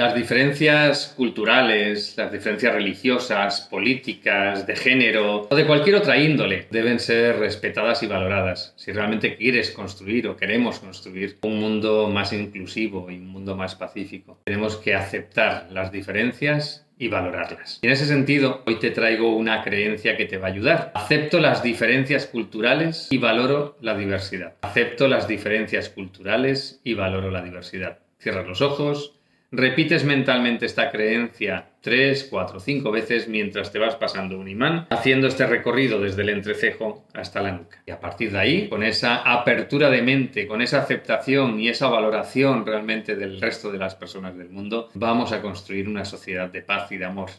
Las diferencias culturales, las diferencias religiosas, políticas, de género o de cualquier otra índole deben ser respetadas y valoradas si realmente quieres construir o queremos construir un mundo más inclusivo y un mundo más pacífico. Tenemos que aceptar las diferencias y valorarlas. Y en ese sentido, hoy te traigo una creencia que te va a ayudar. Acepto las diferencias culturales y valoro la diversidad. Acepto las diferencias culturales y valoro la diversidad. Cierras los ojos, Repites mentalmente esta creencia tres, cuatro, cinco veces mientras te vas pasando un imán, haciendo este recorrido desde el entrecejo hasta la nuca. Y a partir de ahí, con esa apertura de mente, con esa aceptación y esa valoración realmente del resto de las personas del mundo, vamos a construir una sociedad de paz y de amor.